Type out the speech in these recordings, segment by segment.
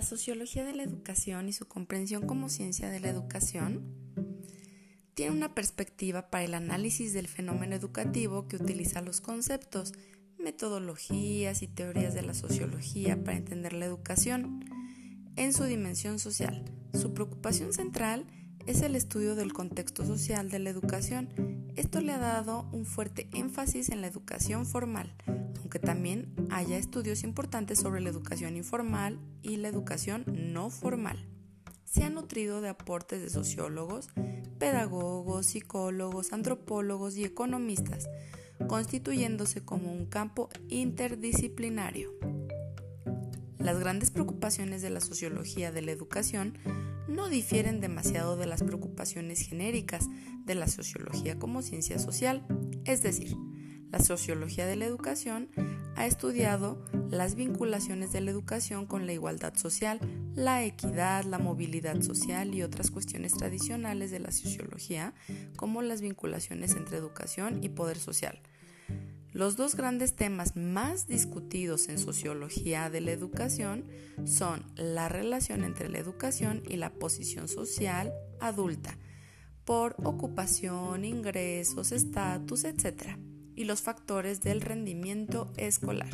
La sociología de la educación y su comprensión como ciencia de la educación tiene una perspectiva para el análisis del fenómeno educativo que utiliza los conceptos, metodologías y teorías de la sociología para entender la educación en su dimensión social. Su preocupación central es el estudio del contexto social de la educación. Esto le ha dado un fuerte énfasis en la educación formal, aunque también haya estudios importantes sobre la educación informal y la educación no formal. Se ha nutrido de aportes de sociólogos, pedagogos, psicólogos, antropólogos y economistas, constituyéndose como un campo interdisciplinario. Las grandes preocupaciones de la sociología de la educación no difieren demasiado de las preocupaciones genéricas de la sociología como ciencia social, es decir, la sociología de la educación ha estudiado las vinculaciones de la educación con la igualdad social, la equidad, la movilidad social y otras cuestiones tradicionales de la sociología, como las vinculaciones entre educación y poder social. Los dos grandes temas más discutidos en sociología de la educación son la relación entre la educación y la posición social adulta, por ocupación, ingresos, estatus, etc y los factores del rendimiento escolar.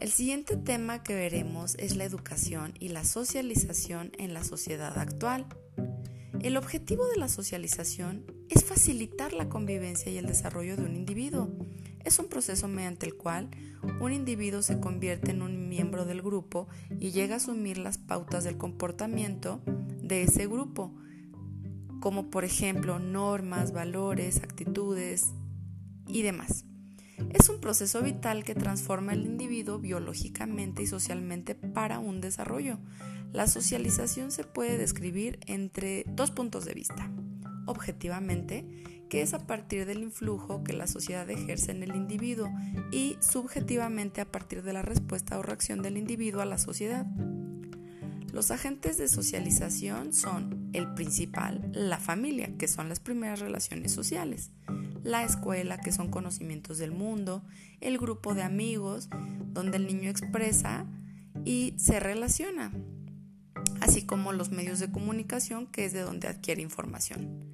El siguiente tema que veremos es la educación y la socialización en la sociedad actual. El objetivo de la socialización es facilitar la convivencia y el desarrollo de un individuo. Es un proceso mediante el cual un individuo se convierte en un miembro del grupo y llega a asumir las pautas del comportamiento de ese grupo, como por ejemplo normas, valores, actitudes y demás. Es un proceso vital que transforma al individuo biológicamente y socialmente para un desarrollo. La socialización se puede describir entre dos puntos de vista. Objetivamente, que es a partir del influjo que la sociedad ejerce en el individuo, y subjetivamente a partir de la respuesta o reacción del individuo a la sociedad. Los agentes de socialización son el principal, la familia, que son las primeras relaciones sociales, la escuela, que son conocimientos del mundo, el grupo de amigos, donde el niño expresa y se relaciona, así como los medios de comunicación, que es de donde adquiere información.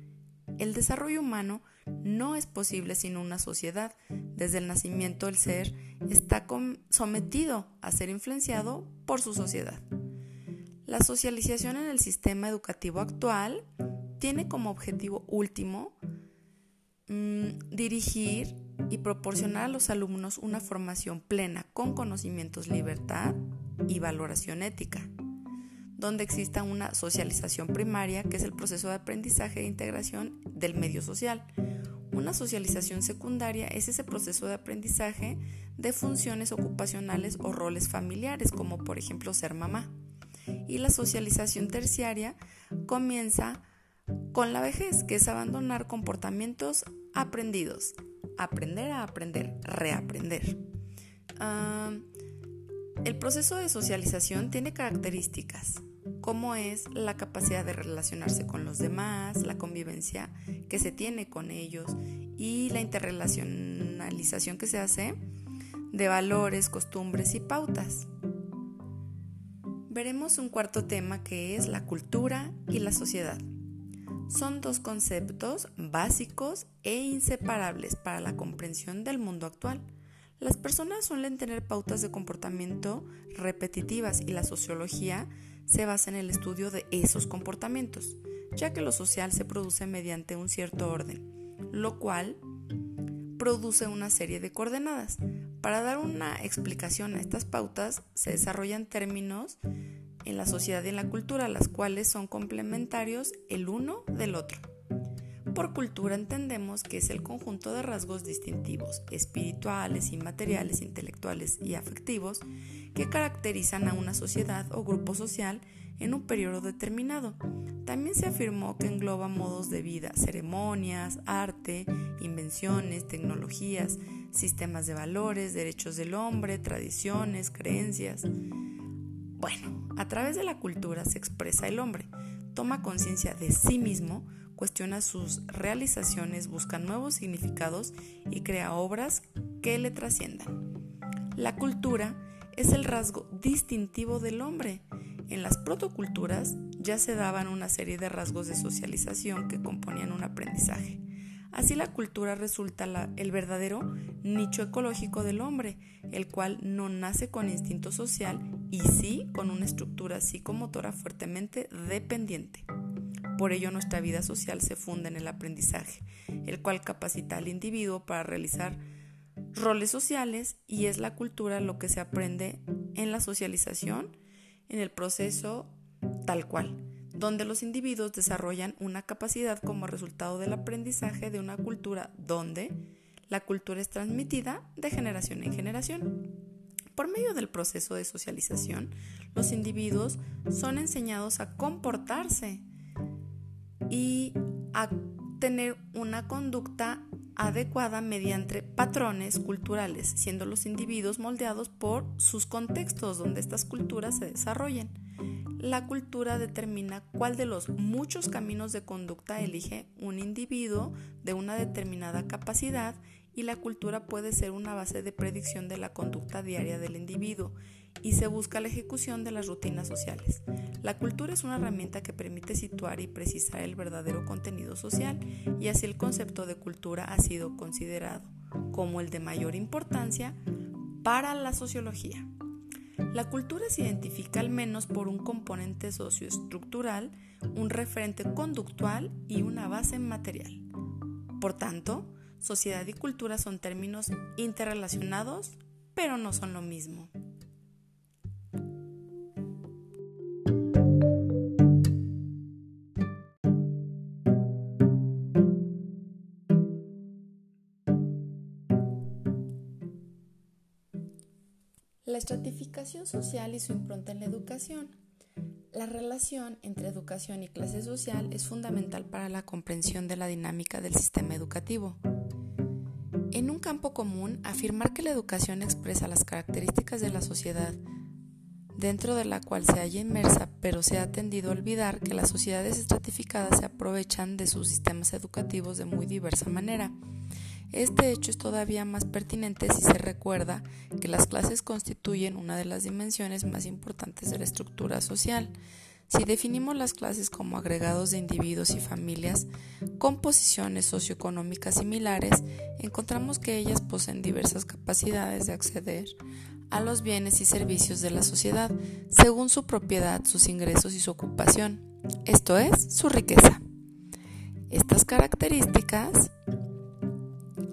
El desarrollo humano no es posible sin una sociedad. Desde el nacimiento el ser está sometido a ser influenciado por su sociedad. La socialización en el sistema educativo actual tiene como objetivo último mm, dirigir y proporcionar a los alumnos una formación plena con conocimientos, libertad y valoración ética, donde exista una socialización primaria, que es el proceso de aprendizaje e integración del medio social. Una socialización secundaria es ese proceso de aprendizaje de funciones ocupacionales o roles familiares, como por ejemplo ser mamá y la socialización terciaria comienza con la vejez, que es abandonar comportamientos aprendidos, aprender a aprender, reaprender. el proceso de socialización tiene características, como es la capacidad de relacionarse con los demás, la convivencia que se tiene con ellos y la interrelacionalización que se hace de valores, costumbres y pautas veremos un cuarto tema que es la cultura y la sociedad. Son dos conceptos básicos e inseparables para la comprensión del mundo actual. Las personas suelen tener pautas de comportamiento repetitivas y la sociología se basa en el estudio de esos comportamientos, ya que lo social se produce mediante un cierto orden, lo cual produce una serie de coordenadas. Para dar una explicación a estas pautas se desarrollan términos en la sociedad y en la cultura, las cuales son complementarios el uno del otro. Por cultura entendemos que es el conjunto de rasgos distintivos, espirituales, inmateriales, intelectuales y afectivos que caracterizan a una sociedad o grupo social en un periodo determinado. También se afirmó que engloba modos de vida, ceremonias, arte, invenciones, tecnologías, sistemas de valores, derechos del hombre, tradiciones, creencias. Bueno, a través de la cultura se expresa el hombre, toma conciencia de sí mismo, cuestiona sus realizaciones, busca nuevos significados y crea obras que le trasciendan. La cultura es el rasgo distintivo del hombre. En las protoculturas ya se daban una serie de rasgos de socialización que componían un aprendizaje. Así la cultura resulta el verdadero nicho ecológico del hombre, el cual no nace con instinto social y sí con una estructura psicomotora fuertemente dependiente. Por ello nuestra vida social se funda en el aprendizaje, el cual capacita al individuo para realizar roles sociales y es la cultura lo que se aprende en la socialización, en el proceso tal cual, donde los individuos desarrollan una capacidad como resultado del aprendizaje de una cultura donde la cultura es transmitida de generación en generación. Por medio del proceso de socialización, los individuos son enseñados a comportarse y a tener una conducta adecuada mediante patrones culturales, siendo los individuos moldeados por sus contextos donde estas culturas se desarrollen. La cultura determina cuál de los muchos caminos de conducta elige un individuo de una determinada capacidad y la cultura puede ser una base de predicción de la conducta diaria del individuo y se busca la ejecución de las rutinas sociales. La cultura es una herramienta que permite situar y precisar el verdadero contenido social y así el concepto de cultura ha sido considerado como el de mayor importancia para la sociología. La cultura se identifica al menos por un componente socioestructural, un referente conductual y una base material. Por tanto, sociedad y cultura son términos interrelacionados, pero no son lo mismo. La estratificación social y su impronta en la educación. La relación entre educación y clase social es fundamental para la comprensión de la dinámica del sistema educativo. En un campo común, afirmar que la educación expresa las características de la sociedad dentro de la cual se halla inmersa, pero se ha tendido a olvidar que las sociedades estratificadas se aprovechan de sus sistemas educativos de muy diversa manera este hecho es todavía más pertinente si se recuerda que las clases constituyen una de las dimensiones más importantes de la estructura social. Si definimos las clases como agregados de individuos y familias con posiciones socioeconómicas similares, encontramos que ellas poseen diversas capacidades de acceder a los bienes y servicios de la sociedad según su propiedad, sus ingresos y su ocupación, esto es, su riqueza. Estas características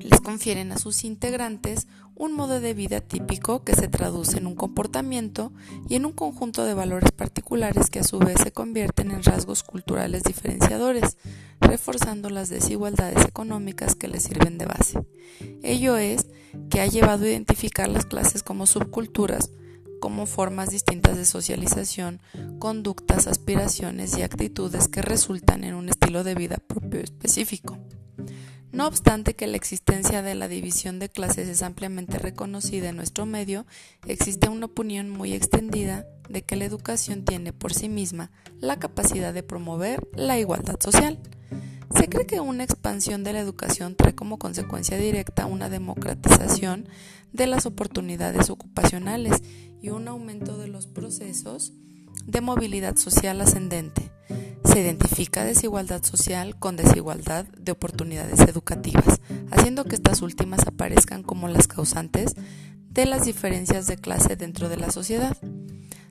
les confieren a sus integrantes un modo de vida típico que se traduce en un comportamiento y en un conjunto de valores particulares que a su vez se convierten en rasgos culturales diferenciadores, reforzando las desigualdades económicas que les sirven de base. Ello es que ha llevado a identificar las clases como subculturas, como formas distintas de socialización, conductas, aspiraciones y actitudes que resultan en un estilo de vida propio específico. No obstante que la existencia de la división de clases es ampliamente reconocida en nuestro medio, existe una opinión muy extendida de que la educación tiene por sí misma la capacidad de promover la igualdad social. Se cree que una expansión de la educación trae como consecuencia directa una democratización de las oportunidades ocupacionales y un aumento de los procesos de movilidad social ascendente se identifica desigualdad social con desigualdad de oportunidades educativas, haciendo que estas últimas aparezcan como las causantes de las diferencias de clase dentro de la sociedad.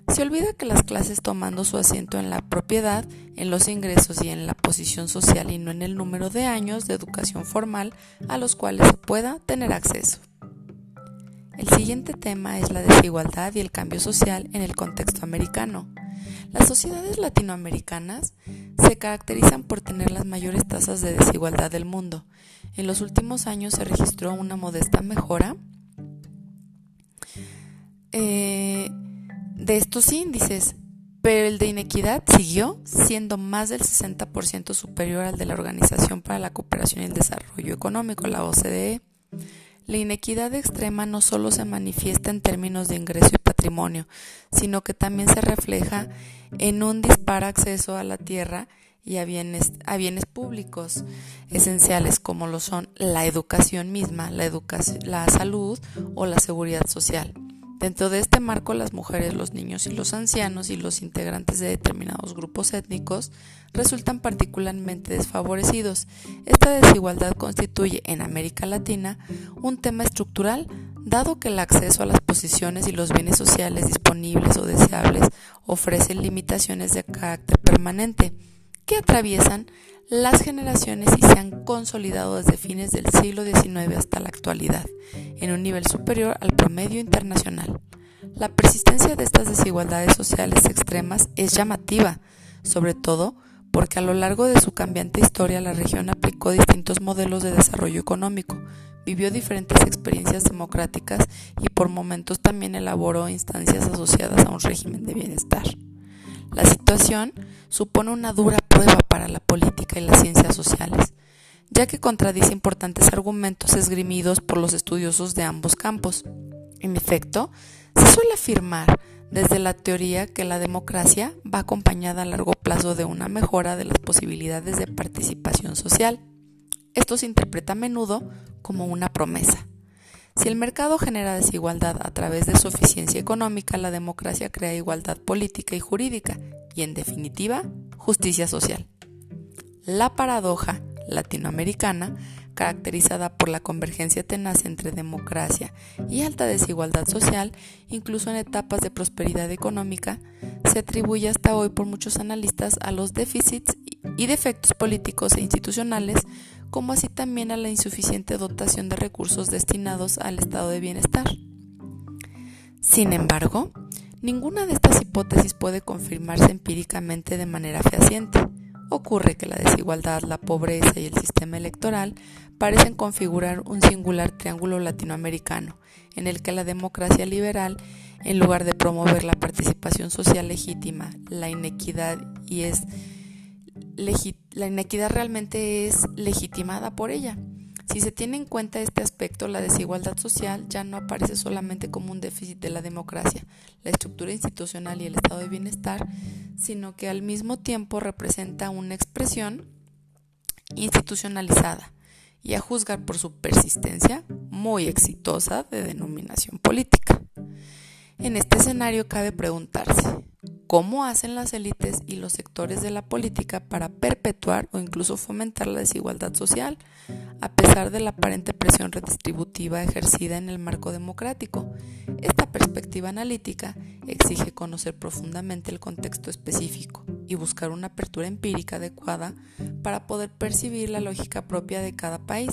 Se olvida que las clases tomando su asiento en la propiedad, en los ingresos y en la posición social y no en el número de años de educación formal a los cuales se pueda tener acceso. El siguiente tema es la desigualdad y el cambio social en el contexto americano. Las sociedades latinoamericanas se caracterizan por tener las mayores tasas de desigualdad del mundo. En los últimos años se registró una modesta mejora eh, de estos índices, pero el de inequidad siguió siendo más del 60% superior al de la Organización para la Cooperación y el Desarrollo Económico, la OCDE. La inequidad extrema no solo se manifiesta en términos de ingreso y sino que también se refleja en un dispar acceso a la tierra y a bienes, a bienes públicos esenciales como lo son la educación misma, la, la salud o la seguridad social. Dentro de este marco, las mujeres, los niños y los ancianos y los integrantes de determinados grupos étnicos resultan particularmente desfavorecidos. Esta desigualdad constituye en América Latina un tema estructural, dado que el acceso a las posiciones y los bienes sociales disponibles o deseables ofrecen limitaciones de carácter permanente que atraviesan las generaciones y se han consolidado desde fines del siglo XIX hasta la actualidad, en un nivel superior al promedio internacional. La persistencia de estas desigualdades sociales extremas es llamativa, sobre todo porque a lo largo de su cambiante historia la región aplicó distintos modelos de desarrollo económico, vivió diferentes experiencias democráticas y por momentos también elaboró instancias asociadas a un régimen de bienestar. La situación supone una dura prueba para la política y las ciencias sociales, ya que contradice importantes argumentos esgrimidos por los estudiosos de ambos campos. En efecto, se suele afirmar desde la teoría que la democracia va acompañada a largo plazo de una mejora de las posibilidades de participación social. Esto se interpreta a menudo como una promesa. Si el mercado genera desigualdad a través de su eficiencia económica, la democracia crea igualdad política y jurídica y, en definitiva, justicia social. La paradoja latinoamericana, caracterizada por la convergencia tenaz entre democracia y alta desigualdad social, incluso en etapas de prosperidad económica, se atribuye hasta hoy por muchos analistas a los déficits y defectos políticos e institucionales como así también a la insuficiente dotación de recursos destinados al estado de bienestar. Sin embargo, ninguna de estas hipótesis puede confirmarse empíricamente de manera fehaciente. Ocurre que la desigualdad, la pobreza y el sistema electoral parecen configurar un singular triángulo latinoamericano, en el que la democracia liberal, en lugar de promover la participación social legítima, la inequidad y es la inequidad realmente es legitimada por ella. Si se tiene en cuenta este aspecto, la desigualdad social ya no aparece solamente como un déficit de la democracia, la estructura institucional y el estado de bienestar, sino que al mismo tiempo representa una expresión institucionalizada y a juzgar por su persistencia muy exitosa de denominación política. En este escenario cabe preguntarse, cómo hacen las élites y los sectores de la política para perpetuar o incluso fomentar la desigualdad social, a pesar de la aparente presión redistributiva ejercida en el marco democrático. Esta perspectiva analítica exige conocer profundamente el contexto específico y buscar una apertura empírica adecuada para poder percibir la lógica propia de cada país,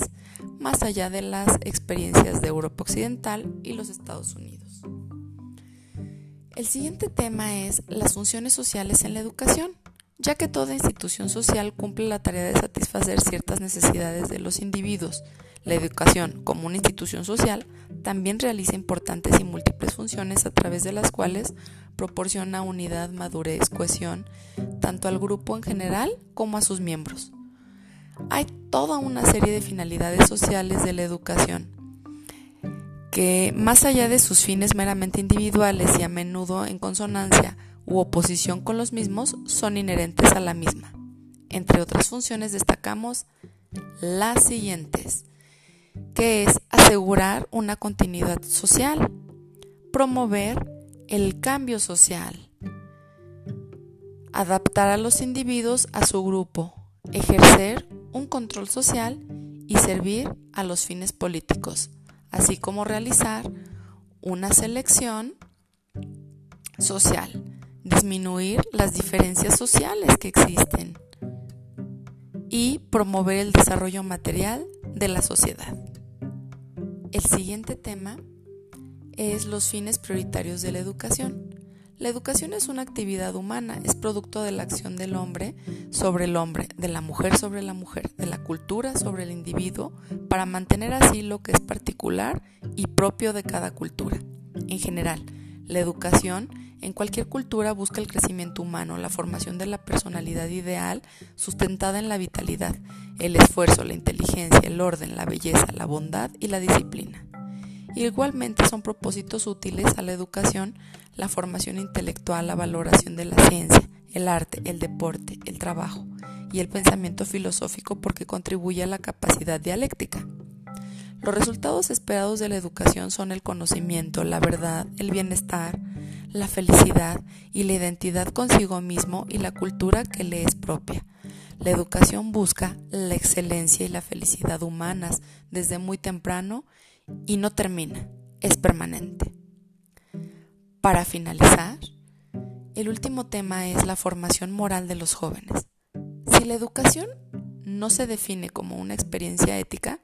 más allá de las experiencias de Europa Occidental y los Estados Unidos. El siguiente tema es las funciones sociales en la educación, ya que toda institución social cumple la tarea de satisfacer ciertas necesidades de los individuos. La educación, como una institución social, también realiza importantes y múltiples funciones a través de las cuales proporciona unidad, madurez, cohesión, tanto al grupo en general como a sus miembros. Hay toda una serie de finalidades sociales de la educación, que más allá de sus fines meramente individuales y a menudo en consonancia u oposición con los mismos, son inherentes a la misma. Entre otras funciones destacamos las siguientes, que es asegurar una continuidad social, promover el cambio social, adaptar a los individuos a su grupo, ejercer un control social y servir a los fines políticos así como realizar una selección social, disminuir las diferencias sociales que existen y promover el desarrollo material de la sociedad. El siguiente tema es los fines prioritarios de la educación. La educación es una actividad humana, es producto de la acción del hombre sobre el hombre, de la mujer sobre la mujer, de la cultura sobre el individuo, para mantener así lo que es particular y propio de cada cultura. En general, la educación en cualquier cultura busca el crecimiento humano, la formación de la personalidad ideal sustentada en la vitalidad, el esfuerzo, la inteligencia, el orden, la belleza, la bondad y la disciplina. Igualmente son propósitos útiles a la educación la formación intelectual, la valoración de la ciencia, el arte, el deporte, el trabajo y el pensamiento filosófico porque contribuye a la capacidad dialéctica. Los resultados esperados de la educación son el conocimiento, la verdad, el bienestar, la felicidad y la identidad consigo mismo y la cultura que le es propia. La educación busca la excelencia y la felicidad humanas desde muy temprano y no termina, es permanente. Para finalizar, el último tema es la formación moral de los jóvenes. Si la educación no se define como una experiencia ética,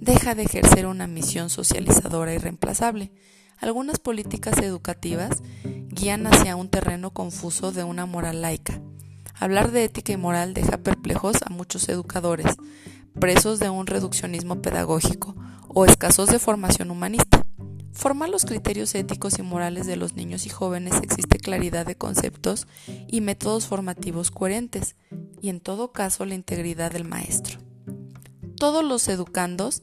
deja de ejercer una misión socializadora irreemplazable. Algunas políticas educativas guían hacia un terreno confuso de una moral laica. Hablar de ética y moral deja perplejos a muchos educadores, presos de un reduccionismo pedagógico o escasos de formación humanista. Formar los criterios éticos y morales de los niños y jóvenes existe claridad de conceptos y métodos formativos coherentes, y en todo caso la integridad del maestro. Todos los educandos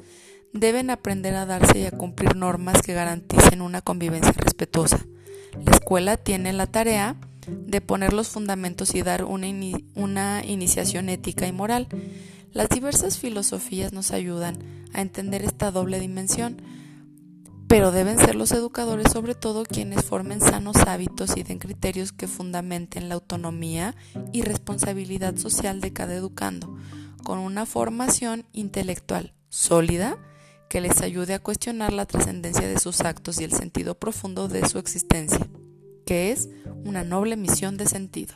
deben aprender a darse y a cumplir normas que garanticen una convivencia respetuosa. La escuela tiene la tarea de poner los fundamentos y dar una, una iniciación ética y moral. Las diversas filosofías nos ayudan a entender esta doble dimensión, pero deben ser los educadores sobre todo quienes formen sanos hábitos y den criterios que fundamenten la autonomía y responsabilidad social de cada educando, con una formación intelectual sólida que les ayude a cuestionar la trascendencia de sus actos y el sentido profundo de su existencia, que es una noble misión de sentido.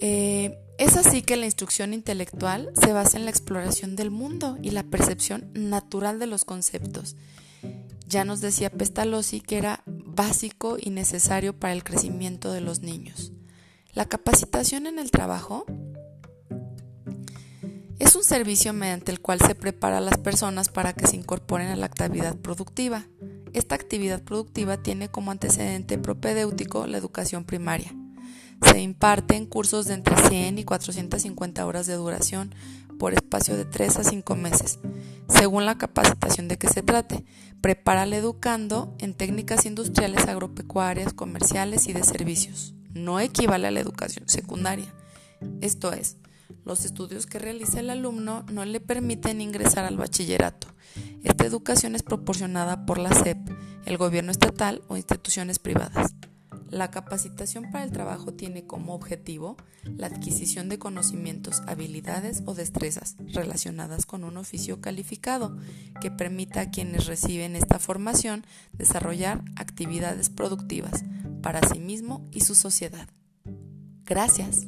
Eh, es así que la instrucción intelectual se basa en la exploración del mundo y la percepción natural de los conceptos. Ya nos decía Pestalozzi que era básico y necesario para el crecimiento de los niños. La capacitación en el trabajo es un servicio mediante el cual se prepara a las personas para que se incorporen a la actividad productiva. Esta actividad productiva tiene como antecedente propedéutico la educación primaria. Se imparten cursos de entre 100 y 450 horas de duración por espacio de 3 a 5 meses, según la capacitación de que se trate. Prepara al educando en técnicas industriales, agropecuarias, comerciales y de servicios. No equivale a la educación secundaria. Esto es, los estudios que realiza el alumno no le permiten ingresar al bachillerato. Esta educación es proporcionada por la SEP, el gobierno estatal o instituciones privadas. La capacitación para el trabajo tiene como objetivo la adquisición de conocimientos, habilidades o destrezas relacionadas con un oficio calificado que permita a quienes reciben esta formación desarrollar actividades productivas para sí mismo y su sociedad. Gracias.